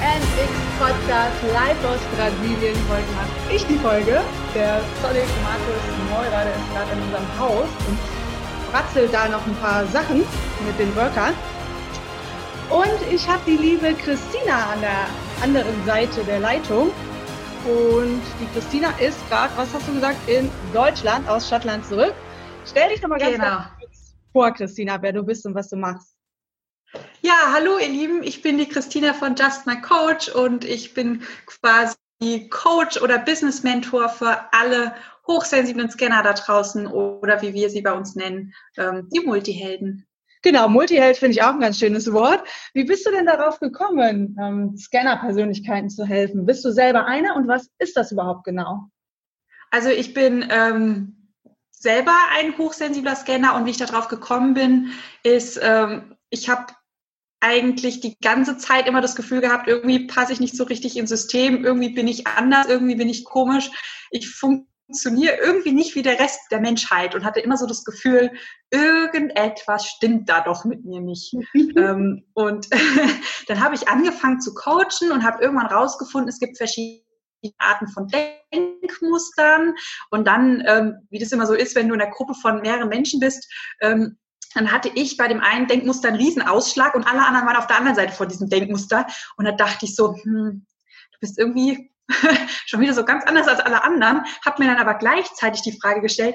DNX Podcast live aus Brasilien. Heute mache ich die Folge. Der tolle Markus Meurer, der ist gerade in unserem Haus und bratzelt da noch ein paar Sachen mit den Workern. Und ich habe die liebe Christina an der anderen Seite der Leitung. Und die Christina ist gerade, was hast du gesagt, in Deutschland, aus Schottland zurück. Stell dich doch mal ganz, genau. kurz vor, Christina, wer du bist und was du machst. Ja, hallo ihr Lieben, ich bin die Christina von Just My Coach und ich bin quasi Coach oder Business Mentor für alle hochsensiblen Scanner da draußen oder wie wir sie bei uns nennen, ähm, die Multihelden. Genau, Multiheld finde ich auch ein ganz schönes Wort. Wie bist du denn darauf gekommen, ähm, Scanner-Persönlichkeiten zu helfen? Bist du selber eine und was ist das überhaupt genau? Also ich bin ähm, selber ein hochsensibler Scanner und wie ich darauf gekommen bin, ist, ähm, ich habe eigentlich die ganze Zeit immer das Gefühl gehabt, irgendwie passe ich nicht so richtig ins System, irgendwie bin ich anders, irgendwie bin ich komisch. Ich funktioniere irgendwie nicht wie der Rest der Menschheit und hatte immer so das Gefühl, irgendetwas stimmt da doch mit mir nicht. ähm, und dann habe ich angefangen zu coachen und habe irgendwann rausgefunden, es gibt verschiedene Arten von Denkmustern. Und dann, ähm, wie das immer so ist, wenn du in einer Gruppe von mehreren Menschen bist, ähm, dann hatte ich bei dem einen Denkmuster einen Riesenausschlag und alle anderen waren auf der anderen Seite von diesem Denkmuster. Und da dachte ich so, hm, du bist irgendwie schon wieder so ganz anders als alle anderen, habe mir dann aber gleichzeitig die Frage gestellt,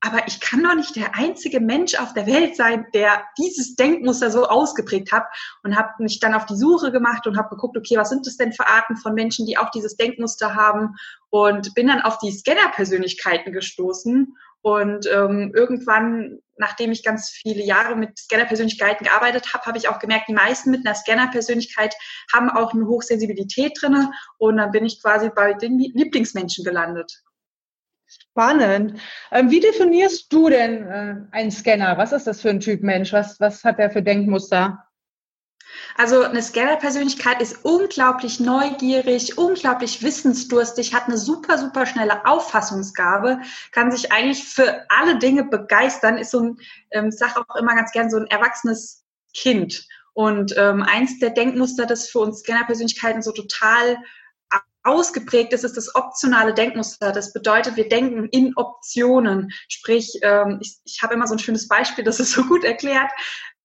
aber ich kann doch nicht der einzige Mensch auf der Welt sein, der dieses Denkmuster so ausgeprägt hat. Und habe mich dann auf die Suche gemacht und habe geguckt, okay, was sind das denn für Arten von Menschen, die auch dieses Denkmuster haben? Und bin dann auf die Scanner-Persönlichkeiten gestoßen und ähm, irgendwann, nachdem ich ganz viele Jahre mit Scanner-Persönlichkeiten gearbeitet habe, habe ich auch gemerkt, die meisten mit einer Scanner-Persönlichkeit haben auch eine Hochsensibilität drinne. Und dann bin ich quasi bei den Lieblingsmenschen gelandet. Spannend. Ähm, wie definierst du denn äh, einen Scanner? Was ist das für ein Typ Mensch? Was, was hat er für Denkmuster? Also eine Scanner-Persönlichkeit ist unglaublich neugierig, unglaublich wissensdurstig, hat eine super, super schnelle Auffassungsgabe, kann sich eigentlich für alle Dinge begeistern, ist so ein, ähm, sag auch immer ganz gern, so ein erwachsenes Kind. Und ähm, eins der Denkmuster, das für uns Scanner-Persönlichkeiten so total ausgeprägt ist, ist das optionale Denkmuster. Das bedeutet, wir denken in Optionen. Sprich, ähm, ich, ich habe immer so ein schönes Beispiel, das ist so gut erklärt.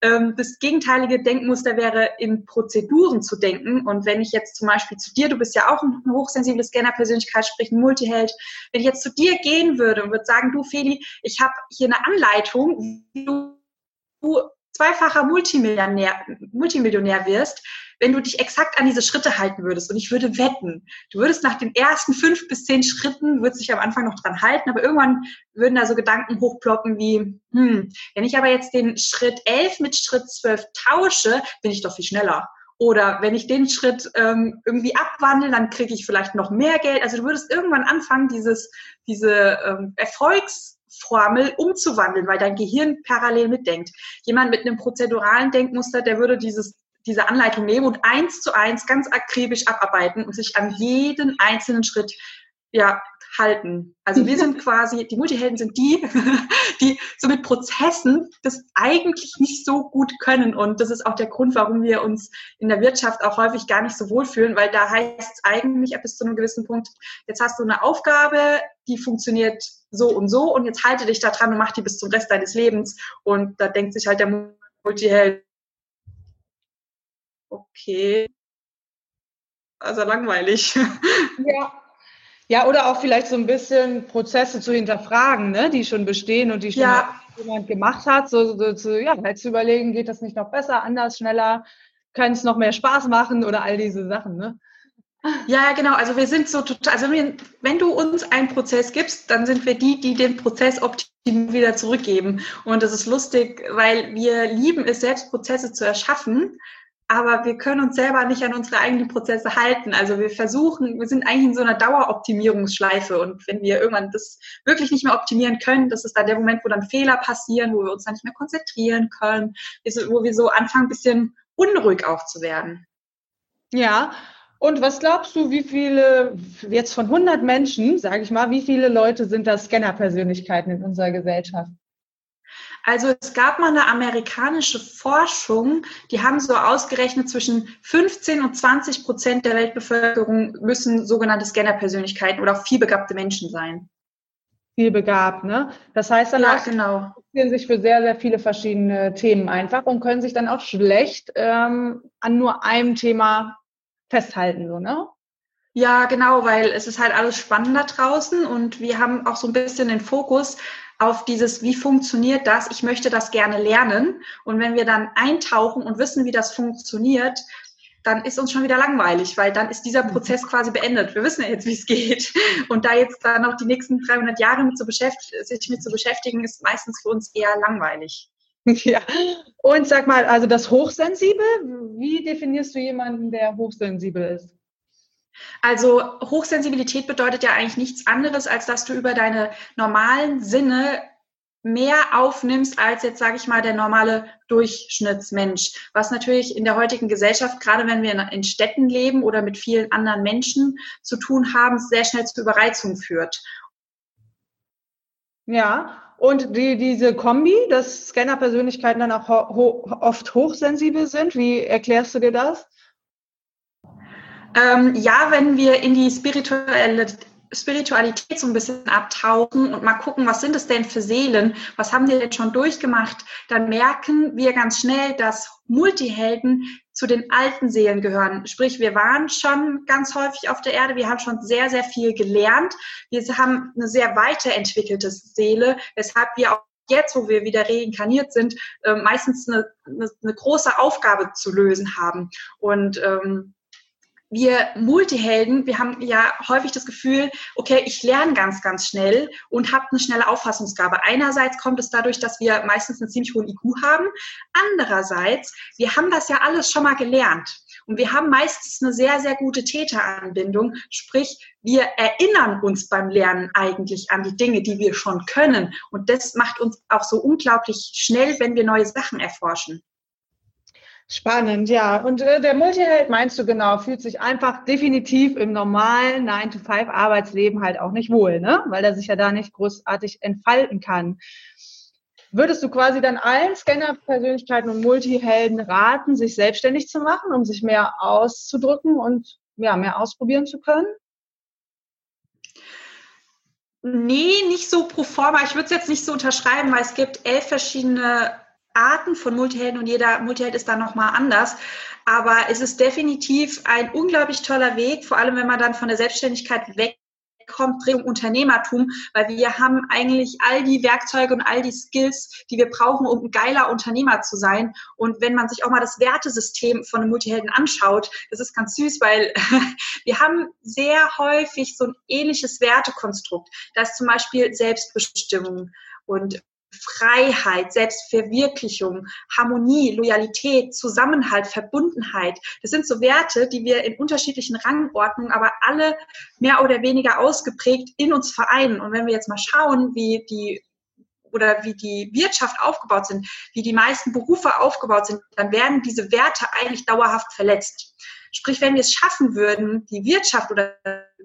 Ähm, das gegenteilige Denkmuster wäre, in Prozeduren zu denken. Und wenn ich jetzt zum Beispiel zu dir, du bist ja auch ein hochsensible Scanner-Persönlichkeit, sprich ein Multiheld, wenn ich jetzt zu dir gehen würde und würde sagen, du Feli, ich habe hier eine Anleitung, wie du zweifacher Multimillionär, Multimillionär wirst, wenn du dich exakt an diese Schritte halten würdest. Und ich würde wetten, du würdest nach den ersten fünf bis zehn Schritten, würdest dich am Anfang noch dran halten, aber irgendwann würden da so Gedanken hochploppen wie, hm, wenn ich aber jetzt den Schritt elf mit Schritt zwölf tausche, bin ich doch viel schneller. Oder wenn ich den Schritt ähm, irgendwie abwandle, dann kriege ich vielleicht noch mehr Geld. Also du würdest irgendwann anfangen, dieses, diese ähm, Erfolgs- Formel umzuwandeln, weil dein Gehirn parallel mitdenkt. Jemand mit einem prozeduralen Denkmuster, der würde dieses diese Anleitung nehmen und eins zu eins ganz akribisch abarbeiten und sich an jeden einzelnen Schritt ja, halten. Also wir sind quasi, die Multihelden sind die, die so mit Prozessen das eigentlich nicht so gut können. Und das ist auch der Grund, warum wir uns in der Wirtschaft auch häufig gar nicht so wohlfühlen, weil da heißt es eigentlich bis zu einem gewissen Punkt, jetzt hast du eine Aufgabe, die funktioniert so und so und jetzt halte dich da dran und mach die bis zum Rest deines Lebens. Und da denkt sich halt der Multiheld, okay, also langweilig. Ja. Ja, oder auch vielleicht so ein bisschen Prozesse zu hinterfragen, ne, die schon bestehen und die schon ja. jemand gemacht hat. So, so, so ja, halt zu überlegen, geht das nicht noch besser, anders, schneller, kann es noch mehr Spaß machen oder all diese Sachen, ne? Ja, genau. Also wir sind so total, also wenn, wenn du uns einen Prozess gibst, dann sind wir die, die den Prozess optimal wieder zurückgeben. Und das ist lustig, weil wir lieben es, selbst Prozesse zu erschaffen, aber wir können uns selber nicht an unsere eigenen Prozesse halten. Also wir versuchen, wir sind eigentlich in so einer Daueroptimierungsschleife und wenn wir irgendwann das wirklich nicht mehr optimieren können, das ist dann der Moment, wo dann Fehler passieren, wo wir uns dann nicht mehr konzentrieren können, wo wir so anfangen, ein bisschen unruhig auch zu werden. Ja, und was glaubst du, wie viele, jetzt von 100 Menschen, sage ich mal, wie viele Leute sind da Scanner-Persönlichkeiten in unserer Gesellschaft? Also es gab mal eine amerikanische Forschung, die haben so ausgerechnet, zwischen 15 und 20 Prozent der Weltbevölkerung müssen sogenannte Scanner-Persönlichkeiten oder auch vielbegabte Menschen sein. Vielbegabt, ne? Das heißt dann ja, genau. interessieren sich für sehr, sehr viele verschiedene Themen einfach und können sich dann auch schlecht ähm, an nur einem Thema festhalten, so, ne? Ja, genau, weil es ist halt alles spannend da draußen und wir haben auch so ein bisschen den Fokus auf dieses, wie funktioniert das? Ich möchte das gerne lernen. Und wenn wir dann eintauchen und wissen, wie das funktioniert, dann ist uns schon wieder langweilig, weil dann ist dieser Prozess quasi beendet. Wir wissen ja jetzt, wie es geht. Und da jetzt dann noch die nächsten 300 Jahre mit zu sich mit zu beschäftigen, ist meistens für uns eher langweilig. Ja. Und sag mal, also das Hochsensibel, wie definierst du jemanden, der hochsensibel ist? Also Hochsensibilität bedeutet ja eigentlich nichts anderes, als dass du über deine normalen Sinne mehr aufnimmst als jetzt, sage ich mal, der normale Durchschnittsmensch. Was natürlich in der heutigen Gesellschaft, gerade wenn wir in, Städten leben oder mit vielen anderen Menschen zu tun haben, sehr schnell zu Überreizung führt. Ja, und die, diese Kombi, dass Scanner-Persönlichkeiten dann auch ho oft hochsensibel sind, wie erklärst du dir das? Ähm, ja, wenn wir in die spirituelle Spiritualität so ein bisschen abtauchen und mal gucken, was sind es denn für Seelen, was haben die denn schon durchgemacht, dann merken wir ganz schnell, dass Multihelden zu den alten Seelen gehören. Sprich, wir waren schon ganz häufig auf der Erde, wir haben schon sehr, sehr viel gelernt, wir haben eine sehr weiterentwickelte Seele, weshalb wir auch jetzt, wo wir wieder reinkarniert sind, äh, meistens eine, eine, große Aufgabe zu lösen haben. Und ähm, wir Multihelden, wir haben ja häufig das Gefühl, okay, ich lerne ganz, ganz schnell und habe eine schnelle Auffassungsgabe. Einerseits kommt es dadurch, dass wir meistens einen ziemlich hohen IQ haben. Andererseits, wir haben das ja alles schon mal gelernt. Und wir haben meistens eine sehr, sehr gute Täteranbindung. Sprich, wir erinnern uns beim Lernen eigentlich an die Dinge, die wir schon können. Und das macht uns auch so unglaublich schnell, wenn wir neue Sachen erforschen. Spannend, ja. Und äh, der Multiheld, meinst du genau, fühlt sich einfach definitiv im normalen 9-to-5-Arbeitsleben halt auch nicht wohl, ne? Weil er sich ja da nicht großartig entfalten kann. Würdest du quasi dann allen Scanner-Persönlichkeiten und Multihelden raten, sich selbstständig zu machen, um sich mehr auszudrücken und ja, mehr ausprobieren zu können? Nee, nicht so pro forma. Ich würde es jetzt nicht so unterschreiben, weil es gibt elf verschiedene Arten von Multihelden und jeder Multiheld ist da nochmal anders. Aber es ist definitiv ein unglaublich toller Weg, vor allem wenn man dann von der Selbstständigkeit wegkommt Richtung Unternehmertum, weil wir haben eigentlich all die Werkzeuge und all die Skills, die wir brauchen, um ein geiler Unternehmer zu sein. Und wenn man sich auch mal das Wertesystem von einem Multihelden anschaut, das ist ganz süß, weil wir haben sehr häufig so ein ähnliches Wertekonstrukt. Da ist zum Beispiel Selbstbestimmung und Freiheit, Selbstverwirklichung, Harmonie, Loyalität, Zusammenhalt, Verbundenheit. Das sind so Werte, die wir in unterschiedlichen Rangordnungen, aber alle mehr oder weniger ausgeprägt in uns vereinen. Und wenn wir jetzt mal schauen, wie die oder wie die Wirtschaft aufgebaut sind, wie die meisten Berufe aufgebaut sind, dann werden diese Werte eigentlich dauerhaft verletzt. Sprich, wenn wir es schaffen würden, die Wirtschaft oder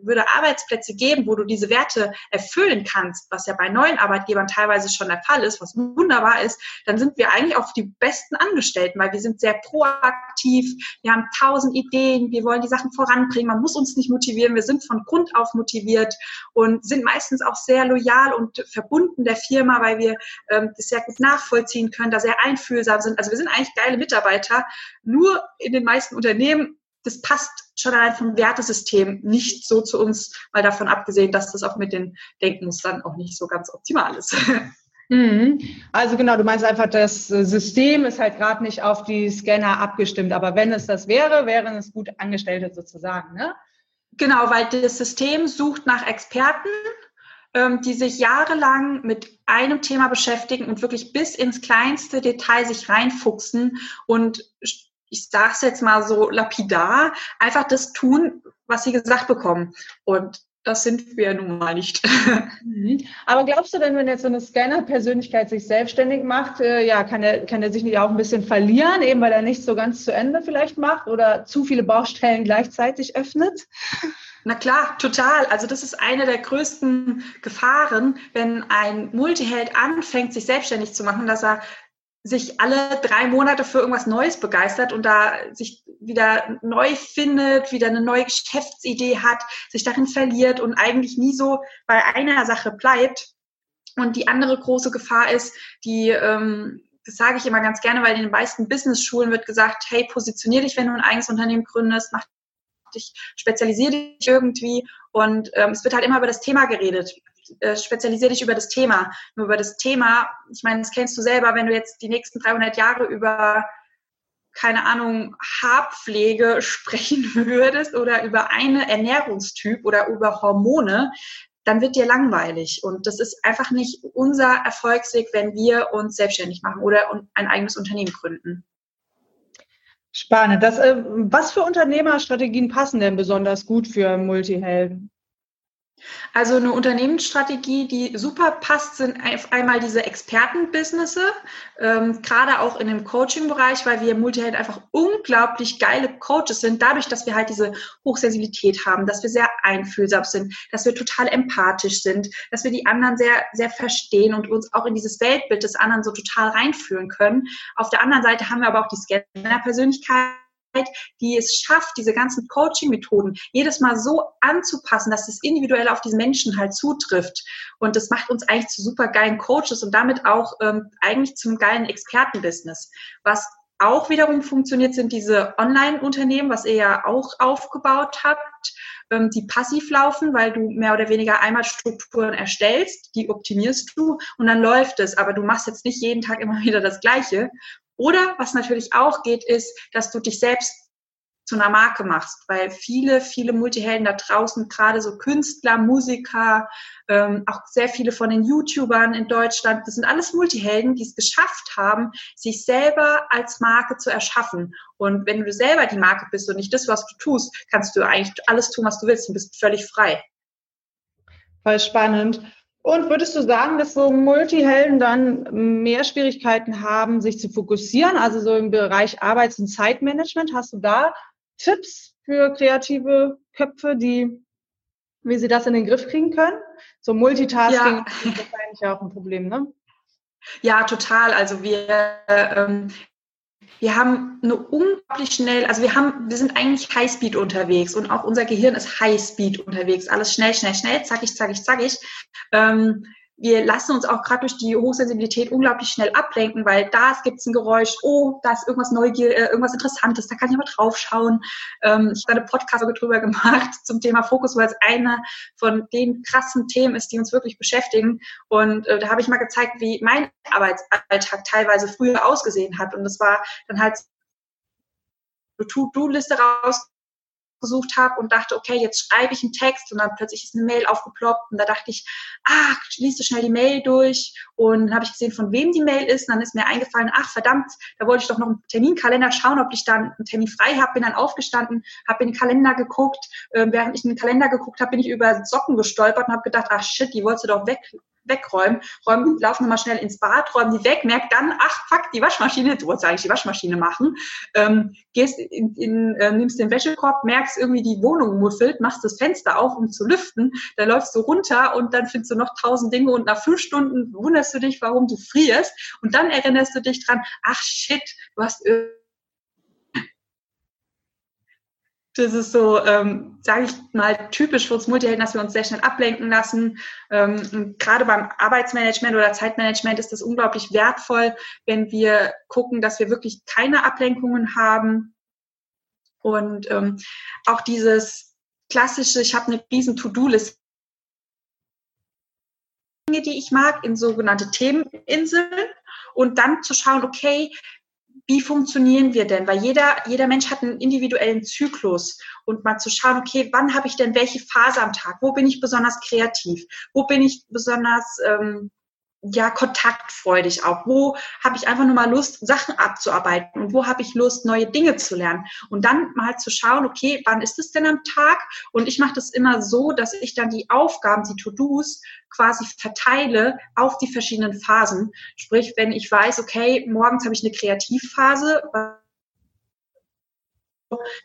würde Arbeitsplätze geben, wo du diese Werte erfüllen kannst, was ja bei neuen Arbeitgebern teilweise schon der Fall ist, was wunderbar ist, dann sind wir eigentlich auch die besten Angestellten, weil wir sind sehr proaktiv, wir haben tausend Ideen, wir wollen die Sachen voranbringen, man muss uns nicht motivieren, wir sind von Grund auf motiviert und sind meistens auch sehr loyal und verbunden der Firma, weil wir ähm, das sehr gut nachvollziehen können, da sehr einfühlsam sind. Also wir sind eigentlich geile Mitarbeiter, nur in den meisten Unternehmen das passt schon allein vom Wertesystem nicht so zu uns, mal davon abgesehen, dass das auch mit den Denkmustern auch nicht so ganz optimal ist. Mhm. Also genau, du meinst einfach, das System ist halt gerade nicht auf die Scanner abgestimmt. Aber wenn es das wäre, wären es gut Angestellte sozusagen, ne? Genau, weil das System sucht nach Experten, ähm, die sich jahrelang mit einem Thema beschäftigen und wirklich bis ins kleinste Detail sich reinfuchsen und ich sage es jetzt mal so lapidar, einfach das tun, was sie gesagt bekommen. Und das sind wir nun mal nicht. Mhm. Aber glaubst du denn, wenn jetzt so eine Scanner-Persönlichkeit sich selbstständig macht, äh, ja, kann er, kann er sich nicht auch ein bisschen verlieren, eben weil er nicht so ganz zu Ende vielleicht macht oder zu viele Baustellen gleichzeitig öffnet? Na klar, total. Also das ist eine der größten Gefahren, wenn ein Multiheld anfängt, sich selbstständig zu machen, dass er sich alle drei Monate für irgendwas Neues begeistert und da sich wieder neu findet, wieder eine neue Geschäftsidee hat, sich darin verliert und eigentlich nie so bei einer Sache bleibt. Und die andere große Gefahr ist, die, ähm, das sage ich immer ganz gerne, weil in den meisten Business-Schulen wird gesagt, hey, positionier dich, wenn du ein eigenes Unternehmen gründest, mach dich, spezialisiere dich irgendwie. Und ähm, es wird halt immer über das Thema geredet äh, spezialisiere dich über das Thema. Nur über das Thema, ich meine, das kennst du selber, wenn du jetzt die nächsten 300 Jahre über keine Ahnung, Haarpflege sprechen würdest oder über eine Ernährungstyp oder über Hormone, dann wird dir langweilig. Und das ist einfach nicht unser Erfolgsweg, wenn wir uns selbstständig machen oder ein eigenes Unternehmen gründen. Spannend. Das, äh, was für Unternehmerstrategien passen denn besonders gut für Multihelden? Also eine Unternehmensstrategie, die super passt, sind einmal diese Expertenbusinesse, ähm, gerade auch in dem Coaching-Bereich, weil wir Multiheld einfach unglaublich geile Coaches sind, dadurch, dass wir halt diese Hochsensibilität haben, dass wir sehr einfühlsam sind, dass wir total empathisch sind, dass wir die anderen sehr, sehr verstehen und uns auch in dieses Weltbild des anderen so total reinführen können. Auf der anderen Seite haben wir aber auch die Scanner-Persönlichkeit die es schafft, diese ganzen Coaching-Methoden jedes Mal so anzupassen, dass es individuell auf diesen Menschen halt zutrifft. Und das macht uns eigentlich zu super geilen Coaches und damit auch ähm, eigentlich zum geilen Expertenbusiness. Was auch wiederum funktioniert, sind diese Online-Unternehmen, was ihr ja auch aufgebaut habt, ähm, die passiv laufen, weil du mehr oder weniger einmal Strukturen erstellst, die optimierst du und dann läuft es. Aber du machst jetzt nicht jeden Tag immer wieder das Gleiche. Oder was natürlich auch geht, ist, dass du dich selbst zu einer Marke machst, weil viele, viele Multihelden da draußen, gerade so Künstler, Musiker, ähm, auch sehr viele von den YouTubern in Deutschland, das sind alles Multihelden, die es geschafft haben, sich selber als Marke zu erschaffen. Und wenn du selber die Marke bist und nicht das, was du tust, kannst du eigentlich alles tun, was du willst und bist völlig frei. Voll spannend. Und würdest du sagen, dass so Multihelden dann mehr Schwierigkeiten haben, sich zu fokussieren? Also so im Bereich Arbeits- und Zeitmanagement, hast du da Tipps für kreative Köpfe, die, wie sie das in den Griff kriegen können? So Multitasking ja. ist wahrscheinlich auch ein Problem, ne? Ja, total. Also wir ähm, wir haben eine unglaublich schnell, also wir haben, wir sind eigentlich Highspeed unterwegs und auch unser Gehirn ist Highspeed unterwegs. Alles schnell, schnell, schnell, zackig, zackig, zackig. Ähm, wir lassen uns auch gerade durch die Hochsensibilität unglaublich schnell ablenken, weil da gibt es ein Geräusch, oh, da ist irgendwas Neugier, äh, irgendwas Interessantes, da kann ich mal drauf schauen. Ähm, ich habe eine Podcast drüber gemacht zum Thema Fokus, weil es einer von den krassen Themen ist, die uns wirklich beschäftigen. Und äh, da habe ich mal gezeigt, wie mein Arbeitsalltag teilweise früher ausgesehen hat. Und das war dann halt To-Do-Liste raus gesucht habe und dachte, okay, jetzt schreibe ich einen Text und dann plötzlich ist eine Mail aufgeploppt und da dachte ich, ah, liest du schnell die Mail durch? Und dann habe ich gesehen, von wem die Mail ist und dann ist mir eingefallen, ach verdammt, da wollte ich doch noch einen Terminkalender schauen, ob ich dann einen Termin frei habe, bin dann aufgestanden, habe in den Kalender geguckt, äh, während ich in den Kalender geguckt habe, bin ich über Socken gestolpert und habe gedacht, ach shit, die wolltest du doch weg wegräumen, räumen, laufen wir mal schnell ins Bad, räumen die weg, merkt dann, ach fuck, die Waschmaschine, du wolltest eigentlich die Waschmaschine machen, ähm, gehst in, in äh, nimmst den Wäschekorb, merkst irgendwie die Wohnung muffelt, machst das Fenster auf, um zu lüften, da läufst du runter und dann findest du noch tausend Dinge und nach fünf Stunden wunderst du dich, warum du frierst und dann erinnerst du dich dran, ach shit, du hast das ist so, ähm, sage ich mal, typisch für uns Multihelden, dass wir uns sehr schnell ablenken lassen. Ähm, gerade beim Arbeitsmanagement oder Zeitmanagement ist das unglaublich wertvoll, wenn wir gucken, dass wir wirklich keine Ablenkungen haben. Und ähm, auch dieses klassische, ich habe eine riesen To-Do-Liste, die ich mag, in sogenannte Themeninseln und dann zu schauen, okay, wie funktionieren wir denn? Weil jeder, jeder Mensch hat einen individuellen Zyklus und mal zu schauen, okay, wann habe ich denn welche Phase am Tag? Wo bin ich besonders kreativ? Wo bin ich besonders ähm, ja, kontaktfreudig auch? Wo habe ich einfach nur mal Lust, Sachen abzuarbeiten und wo habe ich Lust, neue Dinge zu lernen? Und dann mal zu schauen, okay, wann ist es denn am Tag? Und ich mache das immer so, dass ich dann die Aufgaben, die To-Dos quasi verteile auf die verschiedenen Phasen. Sprich, wenn ich weiß, okay, morgens habe ich eine Kreativphase,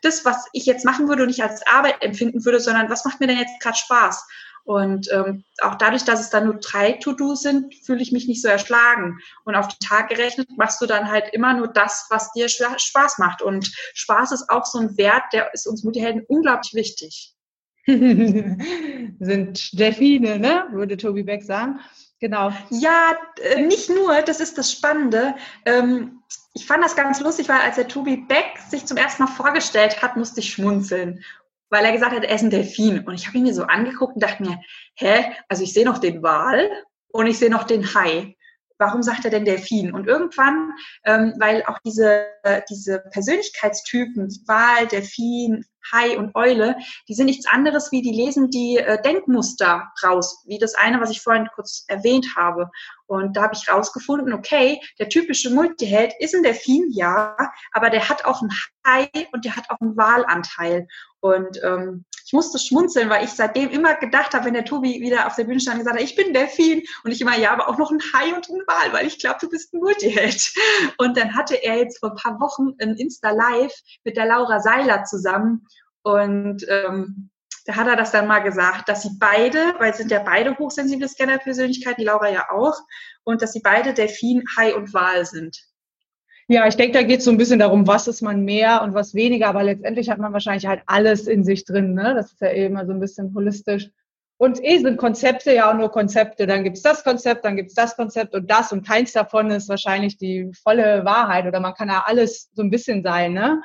das, was ich jetzt machen würde und nicht als Arbeit empfinden würde, sondern was macht mir denn jetzt gerade Spaß? Und ähm, auch dadurch, dass es dann nur drei To-Dos sind, fühle ich mich nicht so erschlagen. Und auf den Tag gerechnet machst du dann halt immer nur das, was dir Spaß macht. Und Spaß ist auch so ein Wert, der ist uns Multihelden unglaublich wichtig. sind Delfine, ne? würde Tobi Beck sagen. Genau. Ja, äh, nicht nur, das ist das Spannende. Ähm, ich fand das ganz lustig, weil als der Tobi Beck sich zum ersten Mal vorgestellt hat, musste ich schmunzeln weil er gesagt hat, er ist ein Delfin. Und ich habe ihn mir so angeguckt und dachte mir, hä, also ich sehe noch den Wal und ich sehe noch den Hai. Warum sagt er denn Delfin? Und irgendwann, ähm, weil auch diese, äh, diese Persönlichkeitstypen, Wal, Delfin, Hai und Eule, die sind nichts anderes wie, die lesen die äh, Denkmuster raus, wie das eine, was ich vorhin kurz erwähnt habe. Und da habe ich rausgefunden, okay, der typische Multiheld ist ein Delfin, ja, aber der hat auch einen Hai und der hat auch einen Walanteil. Und ähm, ich musste schmunzeln, weil ich seitdem immer gedacht habe, wenn der Tobi wieder auf der Bühne stand und gesagt hat, ich bin Delfin und ich immer, ja, aber auch noch ein Hai und ein Wal, weil ich glaube, du bist ein Multiheld. Und dann hatte er jetzt vor ein paar Wochen ein Insta-Live mit der Laura Seiler zusammen und ähm, da hat er das dann mal gesagt, dass sie beide, weil sie sind ja beide hochsensible Scanner-Persönlichkeiten, die Laura ja auch, und dass sie beide Delfin, Hai und Wal sind. Ja, ich denke, da geht es so ein bisschen darum, was ist man mehr und was weniger, aber letztendlich hat man wahrscheinlich halt alles in sich drin. Ne? Das ist ja eh immer so ein bisschen holistisch. Und eh sind Konzepte ja auch nur Konzepte. Dann gibt's das Konzept, dann gibt's das Konzept und das und keins davon ist wahrscheinlich die volle Wahrheit oder man kann ja alles so ein bisschen sein. Ne?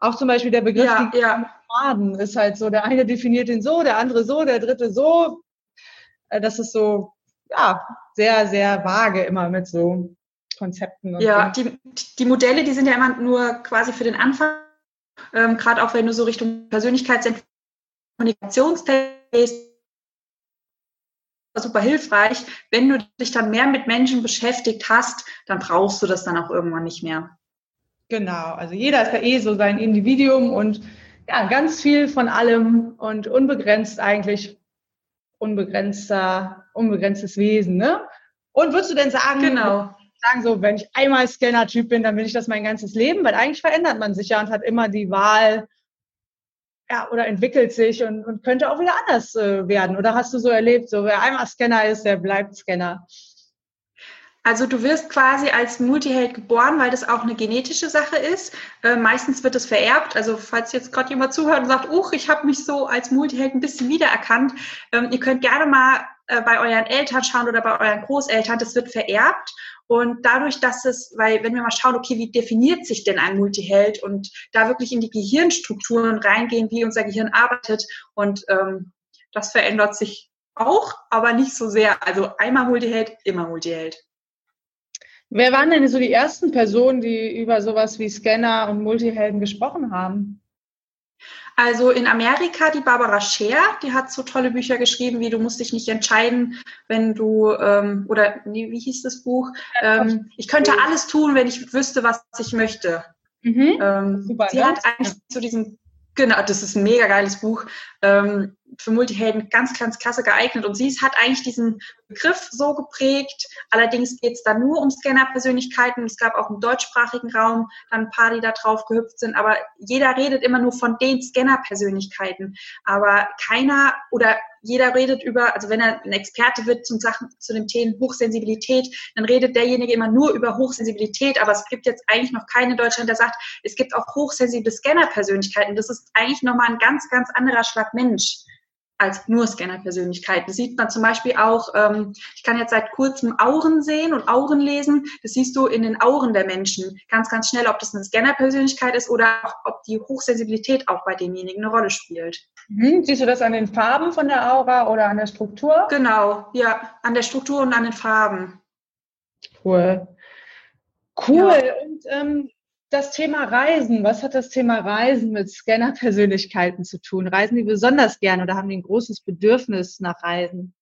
Auch zum Beispiel der Begriff ja, ja. Ist halt so, der eine definiert ihn so, der andere so, der dritte so. Äh, das ist so, ja, sehr, sehr vage immer mit so Konzepten. ja, die, die Modelle, die sind ja immer nur quasi für den Anfang, ähm, gerade auch wenn du so Richtung Persönlichkeitsentwicklung, Kommunikationstest super hilfreich. Wenn du dich dann mehr mit Menschen beschäftigt hast, dann brauchst du das dann auch irgendwann nicht mehr. Genau, also jeder ist ja eh so sein Individuum und ja, ganz viel von allem und unbegrenzt eigentlich unbegrenzter, unbegrenztes Wesen, ne? Und würdest du denn sagen, genau. Sagen so, wenn ich einmal Scanner-Typ bin, dann will ich das mein ganzes Leben, weil eigentlich verändert man sich ja und hat immer die Wahl, ja, oder entwickelt sich und, und könnte auch wieder anders äh, werden. Oder hast du so erlebt, so wer einmal Scanner ist, der bleibt Scanner? Also du wirst quasi als Multiheld geboren, weil das auch eine genetische Sache ist. Äh, meistens wird es vererbt. Also falls jetzt gerade jemand zuhört und sagt, uch, ich habe mich so als Multiheld ein bisschen wiedererkannt, ähm, ihr könnt gerne mal äh, bei euren Eltern schauen oder bei euren Großeltern. Das wird vererbt. Und dadurch, dass es, weil wenn wir mal schauen, okay, wie definiert sich denn ein Multiheld und da wirklich in die Gehirnstrukturen reingehen, wie unser Gehirn arbeitet und ähm, das verändert sich auch, aber nicht so sehr. Also einmal Multiheld, immer Multiheld. Wer waren denn so die ersten Personen, die über sowas wie Scanner und Multihelden gesprochen haben? Also in Amerika die Barbara Scher, die hat so tolle Bücher geschrieben, wie du musst dich nicht entscheiden, wenn du ähm, oder wie, wie hieß das Buch? Ähm, ich könnte alles tun, wenn ich wüsste, was ich möchte. Mhm. Ähm, Super, sie ne? hat eigentlich zu diesem Genau, das ist ein mega geiles Buch. Ähm, für Multihelden ganz, ganz klasse geeignet. Und sie hat eigentlich diesen Begriff so geprägt. Allerdings geht es da nur um Scanner-Persönlichkeiten. Es gab auch im deutschsprachigen Raum dann ein paar, die da drauf gehüpft sind. Aber jeder redet immer nur von den Scanner-Persönlichkeiten. Aber keiner oder jeder redet über, also wenn er ein Experte wird zum Sachen, zu dem Thema Hochsensibilität, dann redet derjenige immer nur über Hochsensibilität. Aber es gibt jetzt eigentlich noch keinen in Deutschland, der sagt, es gibt auch hochsensible Scanner-Persönlichkeiten. Das ist eigentlich nochmal ein ganz, ganz anderer Schlag Mensch als nur Scanner-Persönlichkeit. Das sieht man zum Beispiel auch, ähm, ich kann jetzt seit kurzem Auren sehen und Auren lesen. Das siehst du in den Auren der Menschen ganz, ganz schnell, ob das eine Scanner-Persönlichkeit ist oder auch, ob die Hochsensibilität auch bei demjenigen eine Rolle spielt. Mhm. Siehst du das an den Farben von der Aura oder an der Struktur? Genau, ja, an der Struktur und an den Farben. Cool. Cool. Ja. Und ähm, das Thema Reisen. Was hat das Thema Reisen mit Scanner-Persönlichkeiten zu tun? Reisen die besonders gerne oder haben die ein großes Bedürfnis nach Reisen?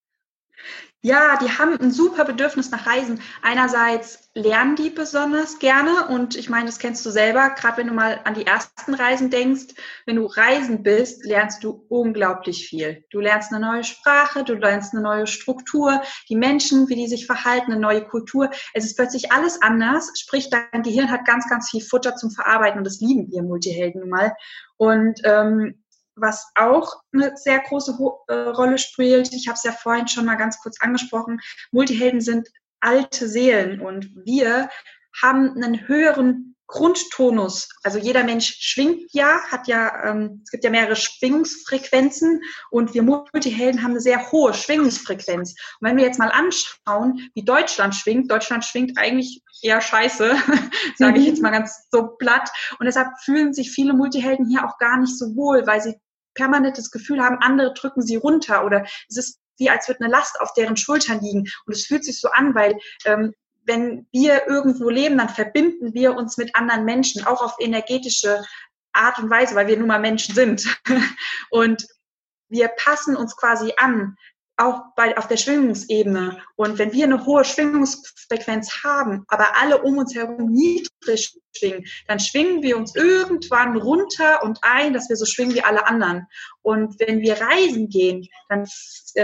Ja, die haben ein super Bedürfnis nach Reisen. Einerseits lernen die besonders gerne und ich meine, das kennst du selber, gerade wenn du mal an die ersten Reisen denkst. Wenn du reisen bist, lernst du unglaublich viel. Du lernst eine neue Sprache, du lernst eine neue Struktur, die Menschen, wie die sich verhalten, eine neue Kultur. Es ist plötzlich alles anders, sprich, dein Gehirn hat ganz, ganz viel Futter zum Verarbeiten und das lieben wir Multihelden nun mal. Und ähm, was auch eine sehr große äh, Rolle spielt, ich habe es ja vorhin schon mal ganz kurz angesprochen, Multihelden sind alte Seelen und wir haben einen höheren Grundtonus. Also jeder Mensch schwingt ja, hat ja, ähm, es gibt ja mehrere Schwingungsfrequenzen und wir Multihelden haben eine sehr hohe Schwingungsfrequenz. Und wenn wir jetzt mal anschauen, wie Deutschland schwingt, Deutschland schwingt eigentlich eher scheiße, sage ich jetzt mal ganz so platt. Und deshalb fühlen sich viele Multihelden hier auch gar nicht so wohl, weil sie permanent das Gefühl haben, andere drücken sie runter oder es ist wie als würde eine Last auf deren Schultern liegen. Und es fühlt sich so an, weil ähm, wenn wir irgendwo leben, dann verbinden wir uns mit anderen Menschen, auch auf energetische Art und Weise, weil wir nun mal Menschen sind. Und wir passen uns quasi an auch bei, auf der Schwingungsebene. Und wenn wir eine hohe Schwingungsfrequenz haben, aber alle um uns herum niedrig schwingen, dann schwingen wir uns irgendwann runter und ein, dass wir so schwingen wie alle anderen. Und wenn wir reisen gehen, dann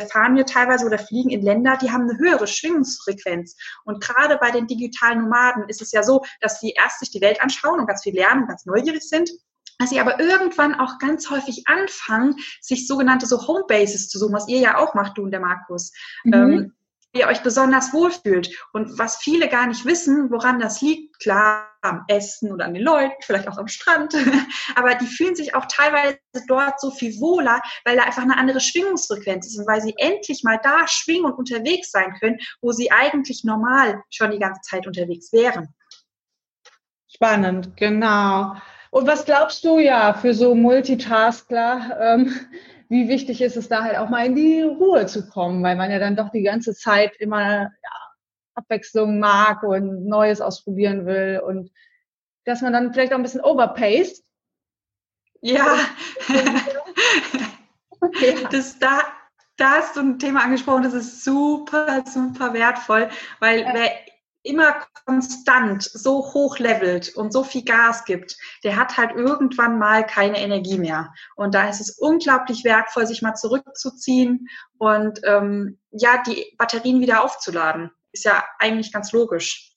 fahren wir teilweise oder fliegen in Länder, die haben eine höhere Schwingungsfrequenz. Und gerade bei den digitalen Nomaden ist es ja so, dass sie erst sich die Welt anschauen und ganz viel lernen und ganz neugierig sind dass sie aber irgendwann auch ganz häufig anfangen, sich sogenannte so Homebases zu suchen, was ihr ja auch macht, du und der Markus. Mhm. Ähm, wie ihr euch besonders wohlfühlt. Und was viele gar nicht wissen, woran das liegt, klar, am Essen oder an den Leuten, vielleicht auch am Strand, aber die fühlen sich auch teilweise dort so viel wohler, weil da einfach eine andere Schwingungsfrequenz ist und weil sie endlich mal da schwingen und unterwegs sein können, wo sie eigentlich normal schon die ganze Zeit unterwegs wären. Spannend, genau. Und was glaubst du ja für so Multitaskler, ähm, wie wichtig ist es da halt auch mal in die Ruhe zu kommen, weil man ja dann doch die ganze Zeit immer ja, Abwechslung mag und Neues ausprobieren will und dass man dann vielleicht auch ein bisschen overpaced. Ja, das da, da hast du ein Thema angesprochen, das ist super, super wertvoll, weil ja. wer immer konstant so hoch levelt und so viel Gas gibt, der hat halt irgendwann mal keine Energie mehr. Und da ist es unglaublich wertvoll, sich mal zurückzuziehen und ähm, ja, die Batterien wieder aufzuladen. Ist ja eigentlich ganz logisch.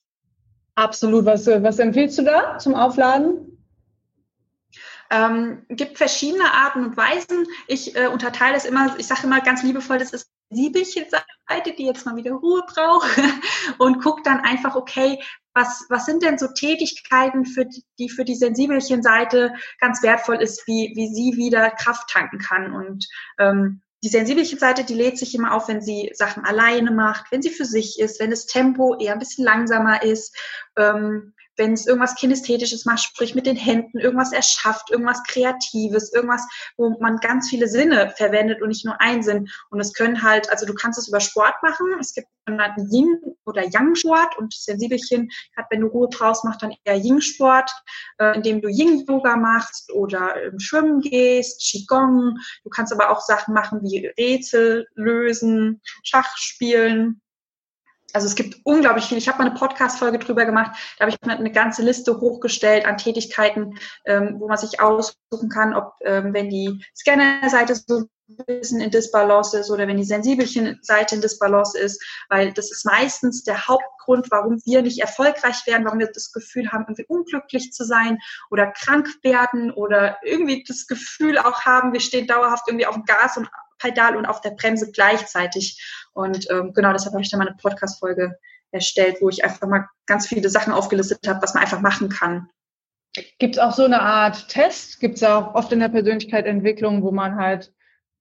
Absolut. Was, was empfiehlst du da zum Aufladen? Ähm, gibt verschiedene Arten und Weisen. Ich äh, unterteile es immer, ich sage immer ganz liebevoll, das ist Siebelchen-Seite, die jetzt mal wieder Ruhe braucht und guckt dann einfach, okay, was, was sind denn so Tätigkeiten, für die, die für die Sensibelchen-Seite ganz wertvoll ist, wie, wie sie wieder Kraft tanken kann. Und ähm, die Sensibelchen-Seite, die lädt sich immer auf, wenn sie Sachen alleine macht, wenn sie für sich ist, wenn das Tempo eher ein bisschen langsamer ist. Ähm, wenn es irgendwas Kinästhetisches macht, sprich mit den Händen, irgendwas erschafft, irgendwas Kreatives, irgendwas, wo man ganz viele Sinne verwendet und nicht nur einen Sinn. Und es können halt, also du kannst es über Sport machen. Es gibt einen Yin- oder Yang-Sport und Sensibelchen hat, wenn du Ruhe brauchst, macht dann eher Yin-Sport, äh, indem du Yin-Yoga machst oder ähm, schwimmen gehst, Qigong. Du kannst aber auch Sachen machen wie Rätsel lösen, Schach spielen, also es gibt unglaublich viel. Ich habe mal eine Podcast-Folge drüber gemacht. Da habe ich mir eine ganze Liste hochgestellt an Tätigkeiten, ähm, wo man sich aussuchen kann, ob ähm, wenn die Scanner-Seite so ein bisschen in Disbalance ist oder wenn die Sensibelchen-Seite in Disbalance ist, weil das ist meistens der Hauptgrund, warum wir nicht erfolgreich werden, warum wir das Gefühl haben, irgendwie unglücklich zu sein oder krank werden oder irgendwie das Gefühl auch haben, wir stehen dauerhaft irgendwie auf dem Gas und Pedal und auf der Bremse gleichzeitig. Und ähm, genau deshalb habe ich da mal eine Podcast-Folge erstellt, wo ich einfach mal ganz viele Sachen aufgelistet habe, was man einfach machen kann. Gibt es auch so eine Art Test? Gibt es auch oft in der Persönlichkeitsentwicklung, wo man halt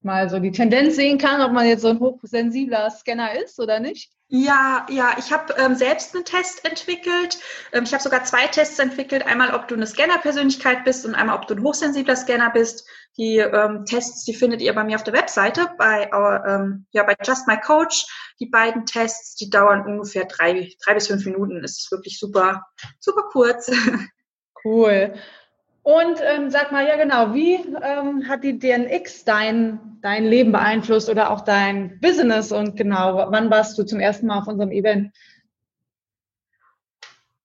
mal so die Tendenz sehen kann, ob man jetzt so ein hochsensibler Scanner ist oder nicht? Ja, ja, ich habe ähm, selbst einen Test entwickelt. Ähm, ich habe sogar zwei Tests entwickelt. Einmal, ob du eine Scanner-Persönlichkeit bist und einmal, ob du ein hochsensibler Scanner bist. Die ähm, Tests, die findet ihr bei mir auf der Webseite, bei, our, ähm, ja, bei Just My Coach. Die beiden Tests, die dauern ungefähr drei, drei bis fünf Minuten. Es ist wirklich super, super kurz. Cool. Und ähm, sag mal, ja genau, wie ähm, hat die DNX dein, dein Leben beeinflusst oder auch dein Business? Und genau, wann warst du zum ersten Mal auf unserem Event?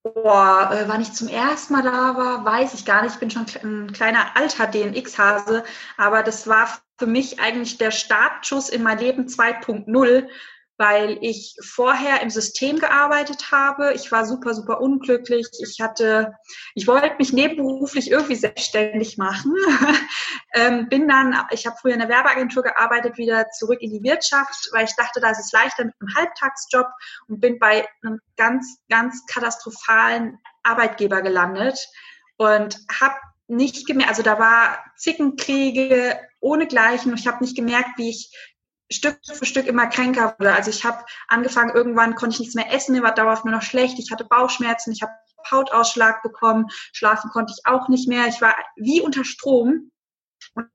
Boah, äh, wann ich zum ersten Mal da war, weiß ich gar nicht. Ich bin schon ein kleiner alter DNX-Hase, aber das war für mich eigentlich der Startschuss in mein Leben 2.0, weil ich vorher im System gearbeitet habe. Ich war super, super unglücklich. Ich hatte, ich wollte mich nebenberuflich irgendwie selbstständig machen. ähm, bin dann, ich habe früher in der Werbeagentur gearbeitet, wieder zurück in die Wirtschaft, weil ich dachte, da ist es leichter mit einem Halbtagsjob und bin bei einem ganz, ganz katastrophalen Arbeitgeber gelandet und habe nicht gemerkt, also da war Zickenkriege ohnegleichen und ich habe nicht gemerkt, wie ich Stück für Stück immer kränker wurde. Also ich habe angefangen, irgendwann konnte ich nichts mehr essen, mir war dauerhaft nur noch schlecht, ich hatte Bauchschmerzen, ich habe Hautausschlag bekommen, schlafen konnte ich auch nicht mehr, ich war wie unter Strom. Und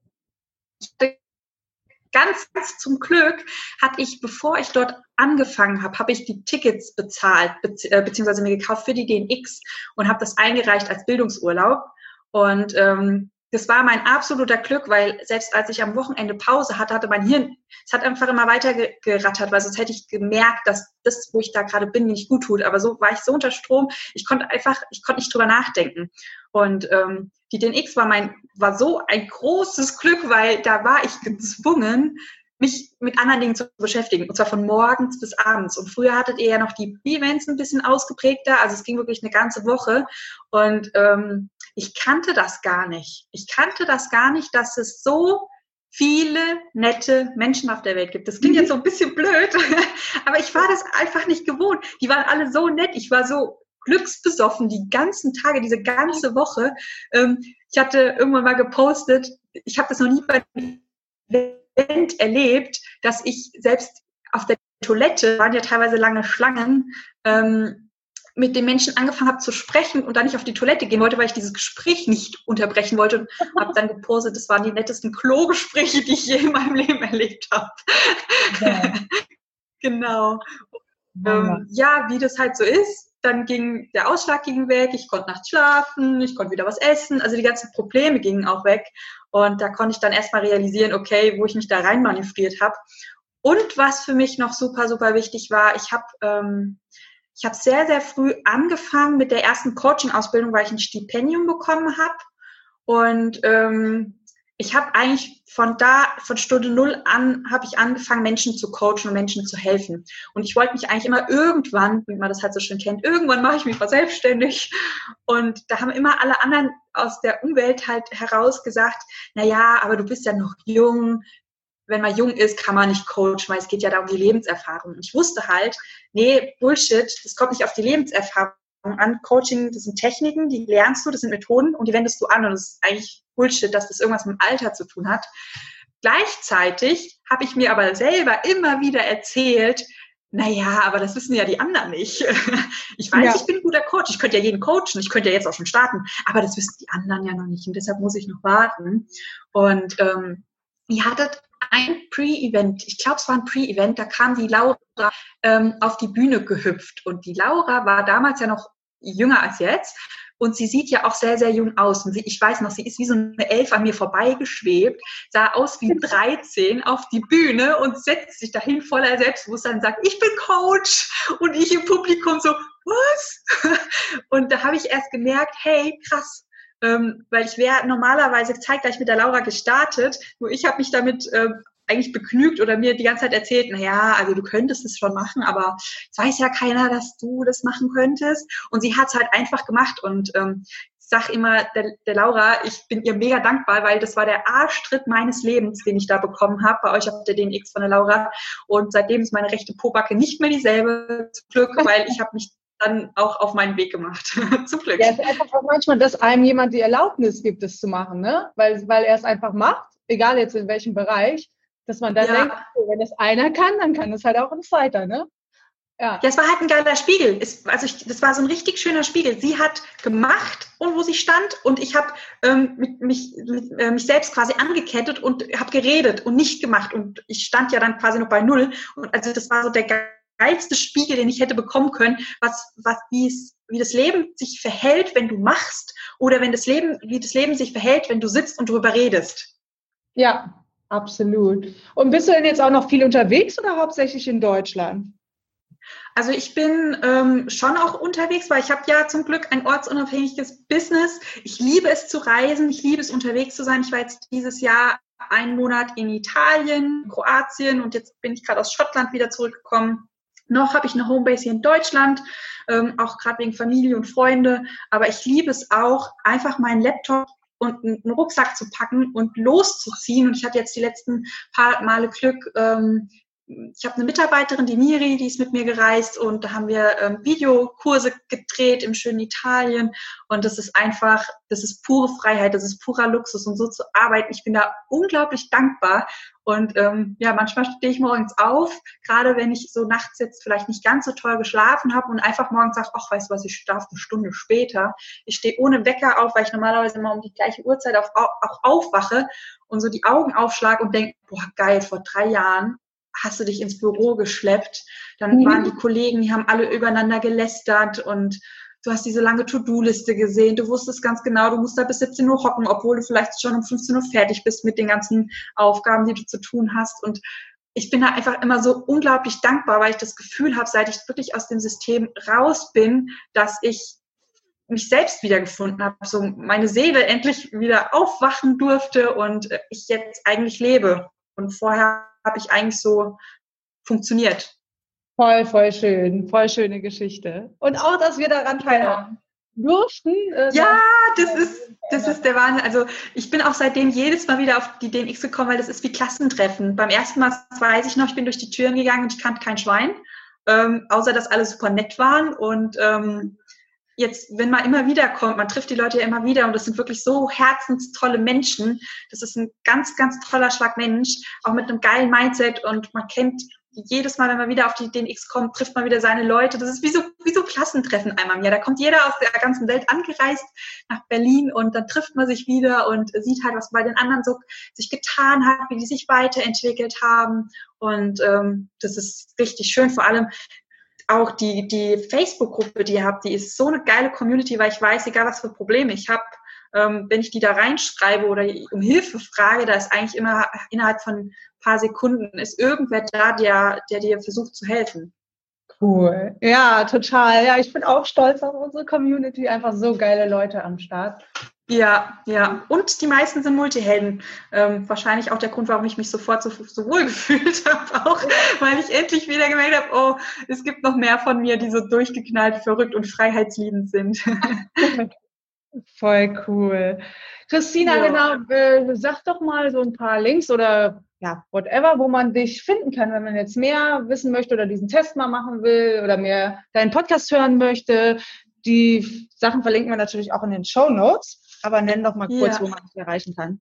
ganz, ganz zum Glück hatte ich, bevor ich dort angefangen habe, habe ich die Tickets bezahlt, äh, beziehungsweise mir gekauft für die DNX und habe das eingereicht als Bildungsurlaub. Und ähm, das war mein absoluter Glück, weil selbst als ich am Wochenende Pause hatte, hatte mein Hirn, es hat einfach immer weiter gerattert, weil sonst hätte ich gemerkt, dass das, wo ich da gerade bin, nicht gut tut. Aber so war ich so unter Strom, ich konnte einfach, ich konnte nicht drüber nachdenken. Und ähm, die DNX war mein, war so ein großes Glück, weil da war ich gezwungen, mich mit anderen Dingen zu beschäftigen, und zwar von morgens bis abends. Und früher hattet ihr ja noch die Events ein bisschen ausgeprägter, also es ging wirklich eine ganze Woche. Und ähm, ich kannte das gar nicht. Ich kannte das gar nicht, dass es so viele nette Menschen auf der Welt gibt. Das klingt jetzt so ein bisschen blöd, aber ich war das einfach nicht gewohnt. Die waren alle so nett. Ich war so glücksbesoffen die ganzen Tage, diese ganze Woche. Ähm, ich hatte irgendwann mal gepostet, ich habe das noch nie bei Event erlebt, dass ich selbst auf der Toilette, waren ja teilweise lange Schlangen, ähm, mit den Menschen angefangen habe zu sprechen und dann nicht auf die Toilette gehen wollte, weil ich dieses Gespräch nicht unterbrechen wollte und habe dann gepostet, das waren die nettesten Klo-Gespräche, die ich je in meinem Leben erlebt habe. Ja. genau. Ja. Ähm, ja, wie das halt so ist, dann ging der Ausschlag ging weg, ich konnte nachts schlafen, ich konnte wieder was essen, also die ganzen Probleme gingen auch weg und da konnte ich dann erstmal realisieren, okay, wo ich mich da rein manövriert habe. Und was für mich noch super, super wichtig war, ich habe ähm, ich habe sehr, sehr früh angefangen mit der ersten Coaching-Ausbildung, weil ich ein Stipendium bekommen habe. Und ähm, ich habe eigentlich von da, von Stunde Null an, habe ich angefangen, Menschen zu coachen und Menschen zu helfen. Und ich wollte mich eigentlich immer irgendwann, wie man das halt so schön kennt, irgendwann mache ich mich mal selbstständig. Und da haben immer alle anderen aus der Umwelt halt heraus gesagt, na ja, aber du bist ja noch jung, wenn man jung ist, kann man nicht coachen, weil es geht ja da um die Lebenserfahrung. Und ich wusste halt, nee, Bullshit, das kommt nicht auf die Lebenserfahrung an. Coaching, das sind Techniken, die lernst du, das sind Methoden und die wendest du an. Und das ist eigentlich Bullshit, dass das irgendwas mit dem Alter zu tun hat. Gleichzeitig habe ich mir aber selber immer wieder erzählt, naja, aber das wissen ja die anderen nicht. Ich weiß, ja. ich bin ein guter Coach. Ich könnte ja jeden coachen. Ich könnte ja jetzt auch schon starten. Aber das wissen die anderen ja noch nicht. Und deshalb muss ich noch warten. Und ähm, ihr hattet ein Pre-Event, ich glaube, es war ein Pre-Event, da kam die Laura ähm, auf die Bühne gehüpft. Und die Laura war damals ja noch jünger als jetzt. Und sie sieht ja auch sehr, sehr jung aus. Und sie, ich weiß noch, sie ist wie so eine Elf an mir vorbeigeschwebt, sah aus wie 13 auf die Bühne und setzt sich dahin voller Selbstbewusstsein und sagt, ich bin Coach. Und ich im Publikum so, was? Und da habe ich erst gemerkt, hey, krass, ähm, weil ich wäre normalerweise zeitgleich mit der Laura gestartet, nur ich habe mich damit äh, eigentlich begnügt oder mir die ganze Zeit erzählt, na ja, also du könntest es schon machen, aber es weiß ja keiner, dass du das machen könntest. Und sie hat es halt einfach gemacht und ähm, ich sag immer der, der Laura, ich bin ihr mega dankbar, weil das war der Arschtritt meines Lebens, den ich da bekommen habe bei euch auf der DNX von der Laura. Und seitdem ist meine rechte Pobacke nicht mehr dieselbe, zum Glück, weil ich habe mich dann auch auf meinen Weg gemacht. Zum Glück. Ja, es ist einfach auch manchmal, dass einem jemand die Erlaubnis gibt, es zu machen, ne? Weil, weil er es einfach macht, egal jetzt in welchem Bereich, dass man dann ja. denkt, wenn es einer kann, dann kann es halt auch ein zweiter, ne? Ja. ja, es war halt ein geiler Spiegel. Es, also ich, das war so ein richtig schöner Spiegel. Sie hat gemacht und wo sie stand und ich habe ähm, mich, mit, äh, mich selbst quasi angekettet und habe geredet und nicht gemacht und ich stand ja dann quasi noch bei null und also das war so der geilste Spiegel, den ich hätte bekommen können, was, was, wie es, wie das Leben sich verhält, wenn du machst oder wenn das Leben, wie das Leben sich verhält, wenn du sitzt und darüber redest. Ja, absolut. Und bist du denn jetzt auch noch viel unterwegs oder hauptsächlich in Deutschland? Also ich bin ähm, schon auch unterwegs, weil ich habe ja zum Glück ein ortsunabhängiges Business. Ich liebe es zu reisen, ich liebe es unterwegs zu sein. Ich war jetzt dieses Jahr einen Monat in Italien, Kroatien und jetzt bin ich gerade aus Schottland wieder zurückgekommen. Noch habe ich eine Homebase hier in Deutschland, ähm, auch gerade wegen Familie und Freunde. Aber ich liebe es auch, einfach meinen Laptop und einen Rucksack zu packen und loszuziehen. Und ich hatte jetzt die letzten paar Male Glück, ähm, ich habe eine Mitarbeiterin, die Miri, die ist mit mir gereist und da haben wir ähm, Videokurse gedreht im schönen Italien und das ist einfach, das ist pure Freiheit, das ist purer Luxus und so zu arbeiten. Ich bin da unglaublich dankbar und ähm, ja, manchmal stehe ich morgens auf, gerade wenn ich so nachts jetzt vielleicht nicht ganz so toll geschlafen habe und einfach morgens sage, ach, weißt du was, ich schlafe eine Stunde später. Ich stehe ohne Wecker auf, weil ich normalerweise immer um die gleiche Uhrzeit auf, auch aufwache und so die Augen aufschlage und denke, boah, geil, vor drei Jahren hast du dich ins Büro geschleppt. Dann mhm. waren die Kollegen, die haben alle übereinander gelästert und du hast diese lange To-Do-Liste gesehen. Du wusstest ganz genau, du musst da bis 17 Uhr hocken, obwohl du vielleicht schon um 15 Uhr fertig bist mit den ganzen Aufgaben, die du zu tun hast. Und ich bin da einfach immer so unglaublich dankbar, weil ich das Gefühl habe, seit ich wirklich aus dem System raus bin, dass ich mich selbst wiedergefunden habe, so meine Seele endlich wieder aufwachen durfte und ich jetzt eigentlich lebe. Und vorher habe ich eigentlich so funktioniert. Voll, voll schön, voll schöne Geschichte. Und auch, dass wir daran teilhaben durften. Äh, ja, das ist, das ist der Wahnsinn. Also ich bin auch seitdem jedes Mal wieder auf die DNX gekommen, weil das ist wie Klassentreffen. Beim ersten Mal weiß ich noch, ich bin durch die Türen gegangen und ich kannte kein Schwein, ähm, außer dass alle super nett waren und ähm, jetzt, wenn man immer wieder kommt, man trifft die Leute ja immer wieder und das sind wirklich so herzenstolle Menschen. Das ist ein ganz, ganz toller Schlag Mensch, auch mit einem geilen Mindset und man kennt jedes Mal, wenn man wieder auf die DNX kommt, trifft man wieder seine Leute. Das ist wie so, wie so Klassentreffen einmal im Jahr. Da kommt jeder aus der ganzen Welt angereist nach Berlin und dann trifft man sich wieder und sieht halt, was bei den anderen so sich getan hat, wie die sich weiterentwickelt haben. Und ähm, das ist richtig schön. Vor allem, auch die, die Facebook-Gruppe, die ihr habt, die ist so eine geile Community, weil ich weiß, egal was für Probleme ich habe, ähm, wenn ich die da reinschreibe oder um Hilfe frage, da ist eigentlich immer innerhalb von ein paar Sekunden ist irgendwer da, der, der dir versucht zu helfen. Cool. Ja, total. Ja, ich bin auch stolz auf unsere Community. Einfach so geile Leute am Start. Ja, ja. Und die meisten sind Multihelden. Ähm, wahrscheinlich auch der Grund, warum ich mich sofort so, so wohl gefühlt habe, auch weil ich endlich wieder gemerkt habe, oh, es gibt noch mehr von mir, die so durchgeknallt, verrückt und freiheitsliebend sind. Voll cool. Christina, ja. genau, äh, sag doch mal so ein paar Links oder ja, whatever, wo man dich finden kann, wenn man jetzt mehr wissen möchte oder diesen Test mal machen will oder mehr deinen Podcast hören möchte. Die Sachen verlinken wir natürlich auch in den Show Notes aber nenn doch mal kurz, ja. wo man dich erreichen kann.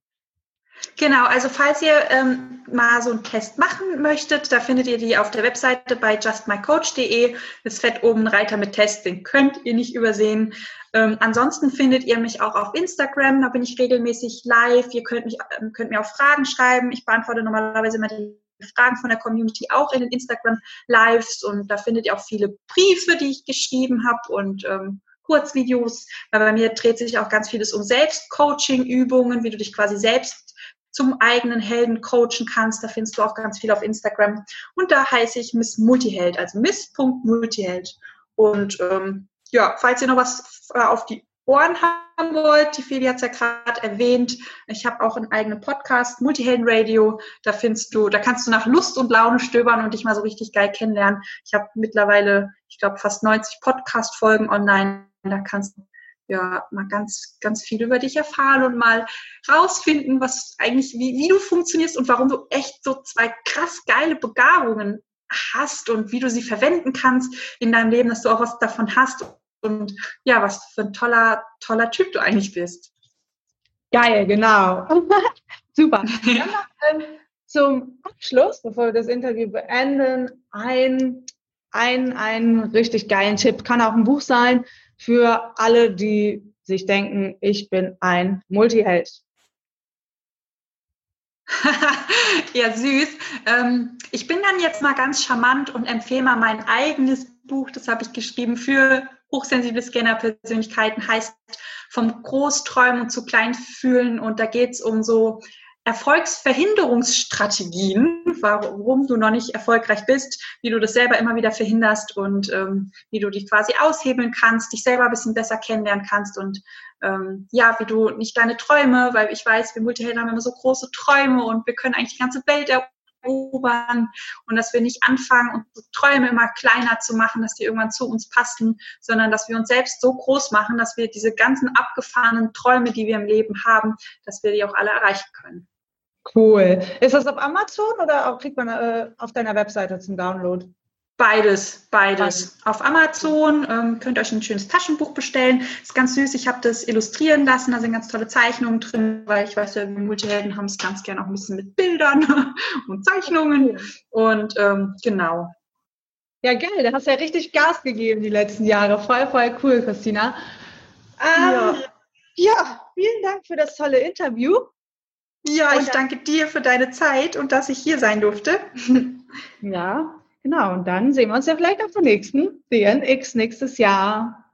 Genau, also falls ihr ähm, mal so einen Test machen möchtet, da findet ihr die auf der Webseite bei justmycoach.de. Es fett oben Reiter mit Test, den könnt ihr nicht übersehen. Ähm, ansonsten findet ihr mich auch auf Instagram, da bin ich regelmäßig live. Ihr könnt, mich, ähm, könnt mir auch Fragen schreiben. Ich beantworte normalerweise immer die Fragen von der Community auch in den Instagram Lives und da findet ihr auch viele Briefe, die ich geschrieben habe und ähm, Kurzvideos, weil bei mir dreht sich auch ganz vieles um Selbstcoaching-Übungen, wie du dich quasi selbst zum eigenen Helden coachen kannst. Da findest du auch ganz viel auf Instagram. Und da heiße ich Miss Multiheld, also Miss.multiheld. Und ähm, ja, falls ihr noch was äh, auf die Ohren haben wollt, die Feli hat es ja gerade erwähnt, ich habe auch einen eigenen Podcast, Multihelden Radio, da findest du, da kannst du nach Lust und Laune stöbern und dich mal so richtig geil kennenlernen. Ich habe mittlerweile, ich glaube, fast 90 Podcast-Folgen online da kannst du ja mal ganz, ganz viel über dich erfahren und mal rausfinden, was eigentlich, wie, wie du funktionierst und warum du echt so zwei krass geile Begabungen hast und wie du sie verwenden kannst in deinem Leben, dass du auch was davon hast und ja, was für ein toller, toller Typ du eigentlich bist. Geil, genau. Super. Ja. Ähm, zum Abschluss, bevor wir das Interview beenden, ein, ein, ein richtig geilen Tipp. Kann auch ein Buch sein für alle, die sich denken, ich bin ein Multiheld. ja, süß. Ähm, ich bin dann jetzt mal ganz charmant und empfehle mal mein eigenes Buch, das habe ich geschrieben für hochsensible Scanner-Persönlichkeiten, heißt vom Großträumen zu Kleinfühlen und da geht es um so Erfolgsverhinderungsstrategien, warum du noch nicht erfolgreich bist, wie du das selber immer wieder verhinderst und ähm, wie du dich quasi aushebeln kannst, dich selber ein bisschen besser kennenlernen kannst und ähm, ja, wie du nicht deine Träume, weil ich weiß, wir Multihelden haben immer so große Träume und wir können eigentlich die ganze Welt erobern und dass wir nicht anfangen, unsere Träume immer kleiner zu machen, dass die irgendwann zu uns passen, sondern dass wir uns selbst so groß machen, dass wir diese ganzen abgefahrenen Träume, die wir im Leben haben, dass wir die auch alle erreichen können. Cool. Ist das auf Amazon oder auch kriegt man äh, auf deiner Webseite zum Download? Beides, beides. Auf Amazon ähm, könnt ihr euch ein schönes Taschenbuch bestellen. Ist ganz süß. Ich habe das illustrieren lassen. Da sind ganz tolle Zeichnungen drin, weil ich weiß ja, wir Multihelden haben es ganz gerne auch ein bisschen mit Bildern und Zeichnungen. Und ähm, genau. Ja, geil. Da hast du ja richtig Gas gegeben die letzten Jahre. Voll, voll cool, Christina. Ähm, ja. ja, vielen Dank für das tolle Interview. Ja, ich danke dir für deine Zeit und dass ich hier sein durfte. Ja, genau. Und dann sehen wir uns ja vielleicht auf der nächsten DNX nächstes Jahr.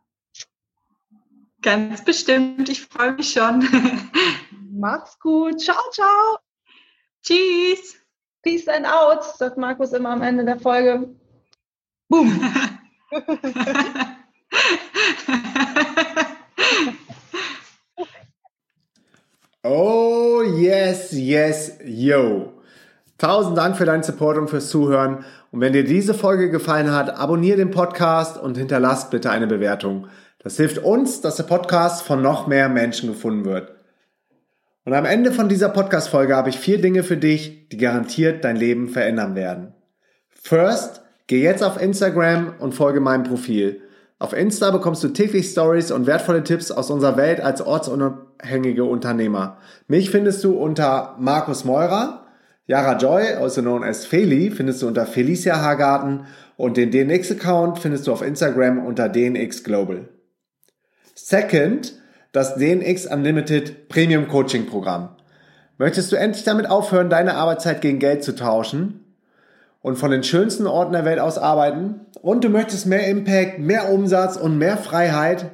Ganz bestimmt. Ich freue mich schon. Macht's gut. Ciao, ciao. Tschüss. Peace and out, sagt Markus immer am Ende der Folge. Boom. Oh, yes, yes, yo. Tausend Dank für deinen Support und fürs Zuhören. Und wenn dir diese Folge gefallen hat, abonniere den Podcast und hinterlass bitte eine Bewertung. Das hilft uns, dass der Podcast von noch mehr Menschen gefunden wird. Und am Ende von dieser Podcast-Folge habe ich vier Dinge für dich, die garantiert dein Leben verändern werden. First, geh jetzt auf Instagram und folge meinem Profil. Auf Insta bekommst du täglich Stories und wertvolle Tipps aus unserer Welt als ortsunabhängige Unternehmer. Mich findest du unter Markus Meurer, Yara Joy, also known as Feli, findest du unter Felicia Hagarten und den DNX-Account findest du auf Instagram unter DNX Global. Second, das DNX Unlimited Premium Coaching Programm. Möchtest du endlich damit aufhören, deine Arbeitszeit gegen Geld zu tauschen? Und von den schönsten Orten der Welt aus arbeiten und du möchtest mehr Impact, mehr Umsatz und mehr Freiheit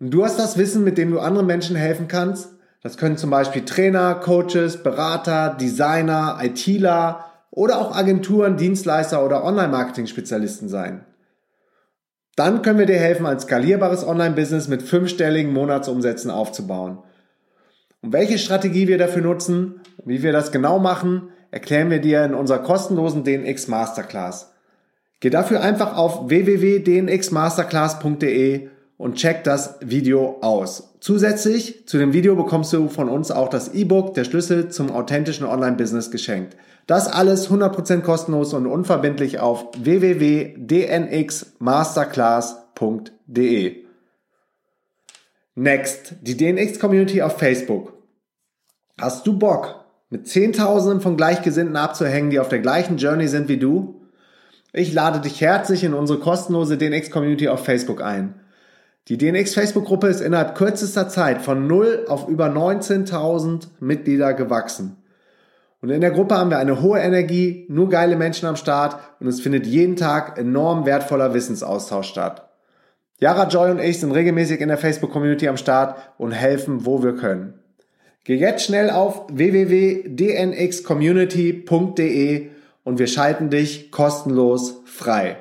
und du hast das Wissen, mit dem du anderen Menschen helfen kannst. Das können zum Beispiel Trainer, Coaches, Berater, Designer, ITler oder auch Agenturen, Dienstleister oder Online-Marketing-Spezialisten sein. Dann können wir dir helfen, ein skalierbares Online-Business mit fünfstelligen Monatsumsätzen aufzubauen. Und welche Strategie wir dafür nutzen, wie wir das genau machen, erklären wir dir in unserer kostenlosen DNX Masterclass. Geh dafür einfach auf www.dnxmasterclass.de und check das Video aus. Zusätzlich zu dem Video bekommst du von uns auch das E-Book Der Schlüssel zum authentischen Online-Business geschenkt. Das alles 100% kostenlos und unverbindlich auf www.dnxmasterclass.de. Next, die DNX Community auf Facebook. Hast du Bock, mit Zehntausenden von Gleichgesinnten abzuhängen, die auf der gleichen Journey sind wie du? Ich lade dich herzlich in unsere kostenlose DNX-Community auf Facebook ein. Die DNX-Facebook-Gruppe ist innerhalb kürzester Zeit von 0 auf über 19.000 Mitglieder gewachsen. Und in der Gruppe haben wir eine hohe Energie, nur geile Menschen am Start und es findet jeden Tag enorm wertvoller Wissensaustausch statt. Yara Joy und ich sind regelmäßig in der Facebook-Community am Start und helfen, wo wir können. Geh jetzt schnell auf www.dnxcommunity.de und wir schalten dich kostenlos frei.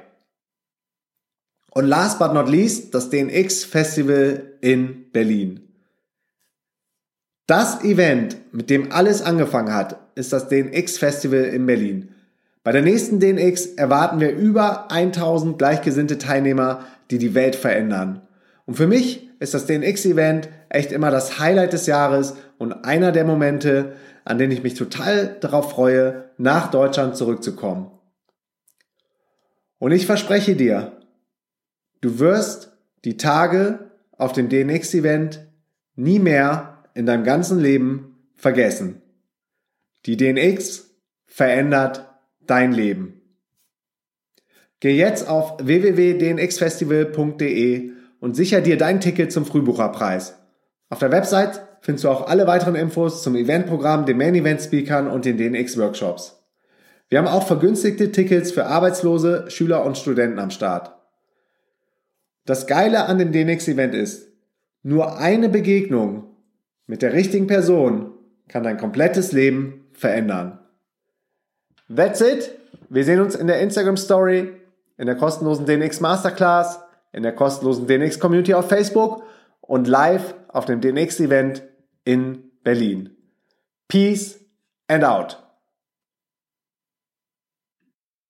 Und last but not least, das DNX Festival in Berlin. Das Event, mit dem alles angefangen hat, ist das DNX Festival in Berlin. Bei der nächsten DNX erwarten wir über 1000 gleichgesinnte Teilnehmer, die die Welt verändern. Und für mich ist das DNX-Event echt immer das Highlight des Jahres und einer der Momente, an denen ich mich total darauf freue, nach Deutschland zurückzukommen. Und ich verspreche dir, du wirst die Tage auf dem DNX-Event nie mehr in deinem ganzen Leben vergessen. Die DNX verändert dein Leben. Geh jetzt auf www.dnxfestival.de und sicher dir dein Ticket zum Frühbucherpreis. Auf der Website findest du auch alle weiteren Infos zum Eventprogramm, den Main Event Speakern und den DNX Workshops. Wir haben auch vergünstigte Tickets für Arbeitslose, Schüler und Studenten am Start. Das Geile an dem DNX Event ist, nur eine Begegnung mit der richtigen Person kann dein komplettes Leben verändern. That's it. Wir sehen uns in der Instagram Story, in der kostenlosen DNX Masterclass, in der kostenlosen DNX Community auf Facebook und live auf dem DNX Event in Berlin. Peace and out.